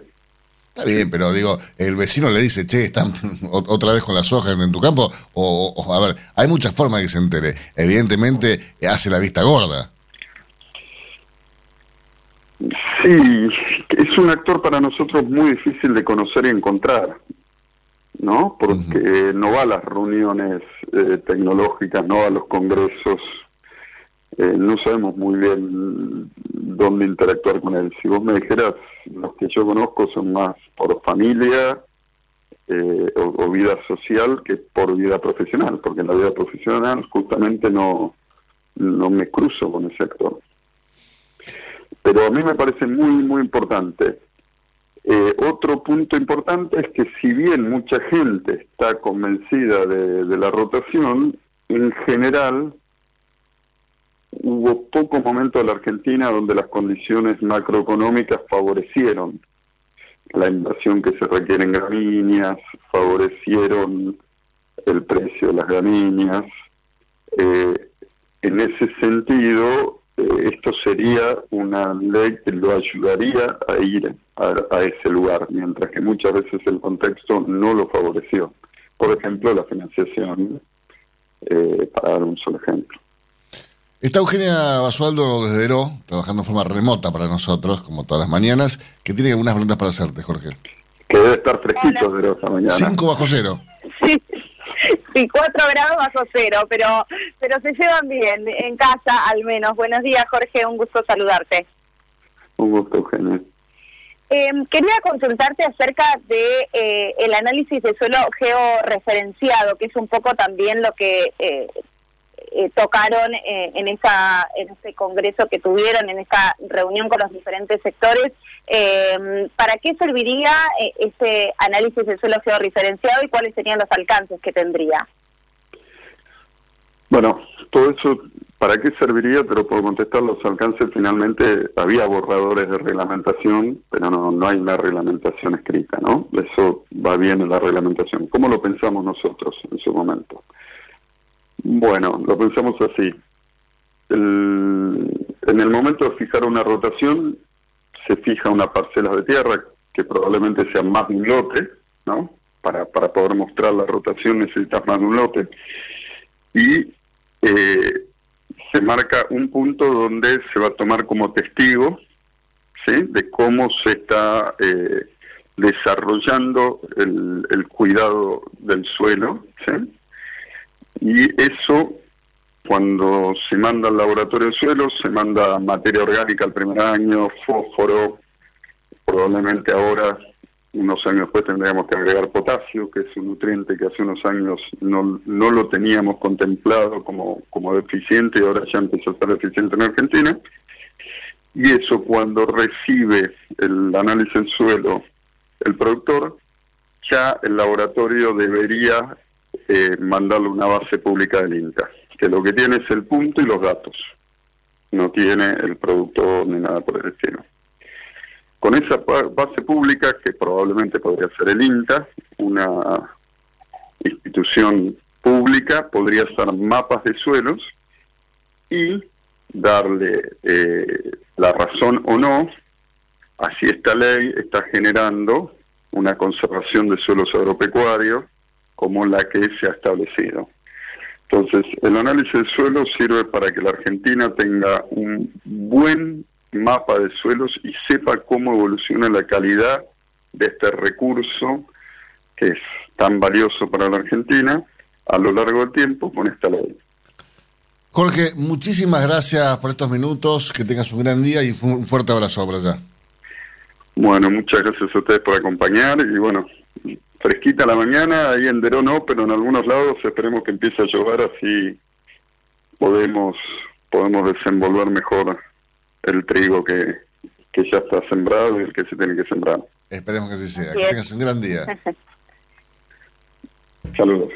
Está bien, pero digo, el vecino le dice, che, están otra vez con las hojas en tu campo, o, a ver, hay muchas formas de que se entere. Evidentemente hace la vista gorda. Sí, es un actor para nosotros muy difícil de conocer y encontrar, ¿no? Porque no va a las reuniones eh, tecnológicas, no va a los congresos eh, no sabemos muy bien dónde interactuar con él. Si vos me dijeras, los que yo conozco son más por familia eh, o, vida social que por vida profesional, porque en la vida profesional justamente no, no me cruzo con ese actor. Pero a mí me parece muy, muy importante. Eh, otro punto importante es que si bien mucha gente está convencida de la rotación, en general hubo pocos momentos en la Argentina donde las condiciones macroeconómicas favorecieron la inversión que se requiere en gramíneas, favorecieron el precio de las gramíneas. Eh, en ese sentido, esto sería una ley que lo ayudaría a ir a, ese lugar, mientras que muchas veces el contexto no lo favoreció. Por ejemplo, la financiación, eh, para dar un solo ejemplo. Está Eugenia Basualdo desde Ero, trabajando de forma remota para nosotros, como todas las mañanas, que tiene algunas preguntas para hacerte, Jorge. Que debe estar fresquito de esta mañana. 5 bajo cero. Sí, sí, 4 grados bajo cero, pero, pero se llevan bien, en casa al menos. Buenos días, Jorge, un gusto saludarte. Un gusto, Eugenia. Eh, quería consultarte acerca de eh, el análisis de suelo georreferenciado, que es un poco también lo que eh, eh, tocaron eh, en esa en ese congreso que tuvieron, en esta reunión con los diferentes sectores. Eh, ¿Para qué serviría eh, ese análisis de suelo georreferenciado y cuáles serían los alcances que tendría? Bueno, todo eso, ¿para qué serviría? Pero por contestar los alcances, finalmente había borradores de reglamentación, pero no, no hay una reglamentación escrita, ¿no? Eso va bien en la reglamentación. ¿Cómo lo pensamos nosotros en su momento? Bueno, lo pensamos así. En el momento de fijar una rotación, se fija una parcela de tierra que probablemente sea más de un lote, ¿no? Para, para poder mostrar la rotación necesitas más de un lote. Y eh, se marca un punto donde se va a tomar como testigo ¿sí? de cómo se está eh, desarrollando el, el cuidado del suelo. ¿sí? Y eso, cuando se manda al laboratorio de suelos, se manda materia orgánica el primer año, fósforo, probablemente ahora, unos años después, tendríamos que agregar potasio, que es un nutriente que hace unos años no, no lo teníamos contemplado como, como deficiente y ahora ya empezó a ser deficiente en Argentina. Y eso cuando recibe el análisis del suelo el productor, ya el laboratorio debería eh, mandarle una base pública del INTA, que lo que tiene es el punto y los datos, no tiene el producto ni nada por el estilo. Con esa base pública, que probablemente podría ser el INTA, una institución pública, podría estar mapas de suelos y darle eh, la razón o no Así esta ley está generando una conservación de suelos agropecuarios como la que se ha establecido. Entonces, el análisis del suelo sirve para que la Argentina tenga un buen mapa de suelos y sepa cómo evoluciona la calidad de este recurso que es tan valioso para la Argentina a lo largo del tiempo con esta ley. Jorge, muchísimas gracias por estos minutos, que tengas un gran día y un fuerte abrazo por allá. Bueno, muchas gracias a ustedes por acompañar y bueno, fresquita la mañana, ahí en Deró no, pero en algunos lados esperemos que empiece a llover así podemos podemos desenvolver mejor el trigo que, que ya está sembrado y el que se tiene que sembrar. Esperemos que así sea. Así Que tengas un gran día. Saludos.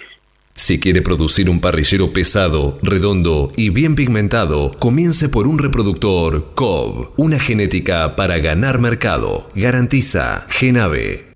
Si quiere producir un parrillero pesado, redondo y bien pigmentado, comience por un reproductor COB, una genética para ganar mercado. Garantiza Genave.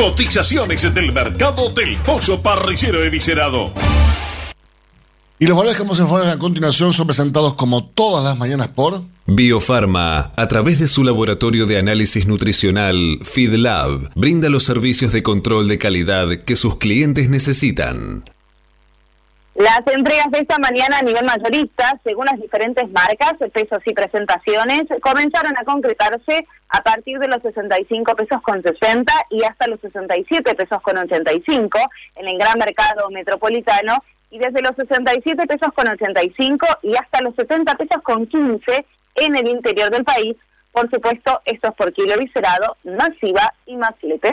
Cotizaciones del mercado del pollo parrillero eviscerado. Y los valores que vamos a informar a continuación son presentados como todas las mañanas por... Biofarma, a través de su laboratorio de análisis nutricional FeedLab, brinda los servicios de control de calidad que sus clientes necesitan. Las entregas de esta mañana a nivel mayorista, según las diferentes marcas, pesos y presentaciones, comenzaron a concretarse a partir de los 65 pesos con 60 y hasta los 67 pesos con 85 en el gran mercado metropolitano y desde los 67 pesos con 85 y hasta los 70 pesos con 15 en el interior del país. Por supuesto, esto es por kilo viscerado, masiva y más flete.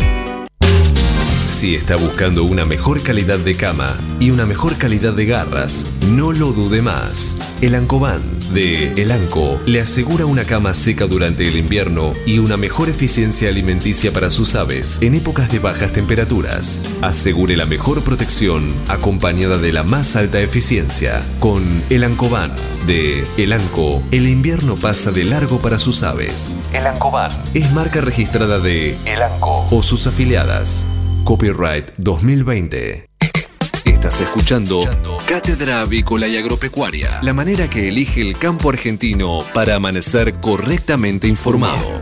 Si está buscando una mejor calidad de cama y una mejor calidad de garras, no lo dude más. El Ancoban de El Anco le asegura una cama seca durante el invierno y una mejor eficiencia alimenticia para sus aves en épocas de bajas temperaturas. Asegure la mejor protección acompañada de la más alta eficiencia. Con El Ancoban de El Anco, el invierno pasa de largo para sus aves. El Ancoban es marca registrada de El Anco o sus afiliadas. Copyright 2020. Estás escuchando Cátedra Avícola y Agropecuaria, la manera que elige el campo argentino para amanecer correctamente informado.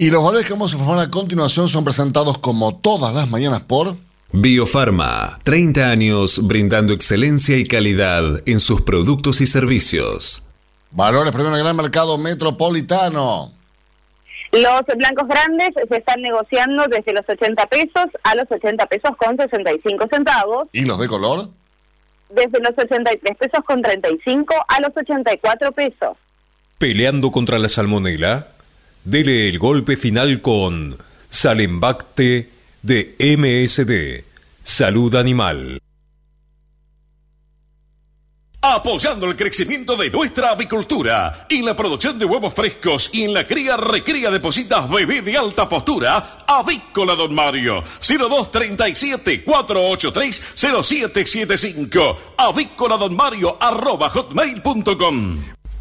Y los valores que vamos a informar a continuación son presentados como todas las mañanas por... Biofarma, 30 años brindando excelencia y calidad en sus productos y servicios. Valores premio en el gran mercado metropolitano. Los blancos grandes se están negociando desde los 80 pesos a los 80 pesos con 65 centavos. ¿Y los de color? Desde los 83 pesos con 35 a los 84 pesos. Peleando contra la salmonela, dele el golpe final con Salembacte de MSD, Salud Animal. Apoyando el crecimiento de nuestra avicultura en la producción de huevos frescos y en la cría recría de positas bebé de alta postura, Avícola Don Mario, 0237 483 0775, avícola don Mario arroba hotmail.com.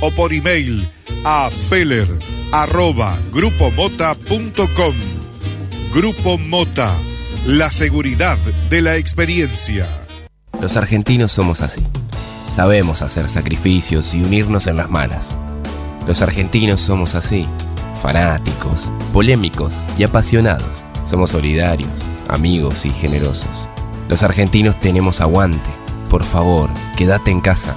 o por email a feller arroba grupomota.com. Grupo Mota, la seguridad de la experiencia. Los argentinos somos así. Sabemos hacer sacrificios y unirnos en las malas. Los argentinos somos así, fanáticos, polémicos y apasionados. Somos solidarios, amigos y generosos. Los argentinos tenemos aguante. Por favor, quédate en casa.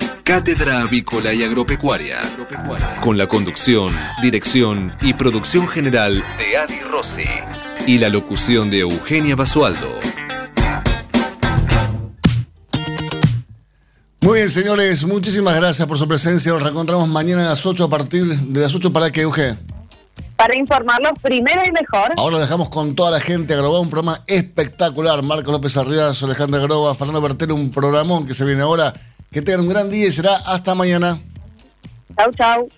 Cátedra Avícola y Agropecuaria, con la conducción, dirección y producción general de Adi Rossi y la locución de Eugenia Basualdo. Muy bien, señores, muchísimas gracias por su presencia. Nos reencontramos mañana a las 8 a partir de las 8 para que Euge. Para informarlos primero y mejor. Ahora lo dejamos con toda la gente. Agroba, un programa espectacular. Marcos López Arriazo, Alejandra Groba, Fernando Bertero, un programón que se viene ahora. Que tengan un gran día y será hasta mañana. Chau, chau.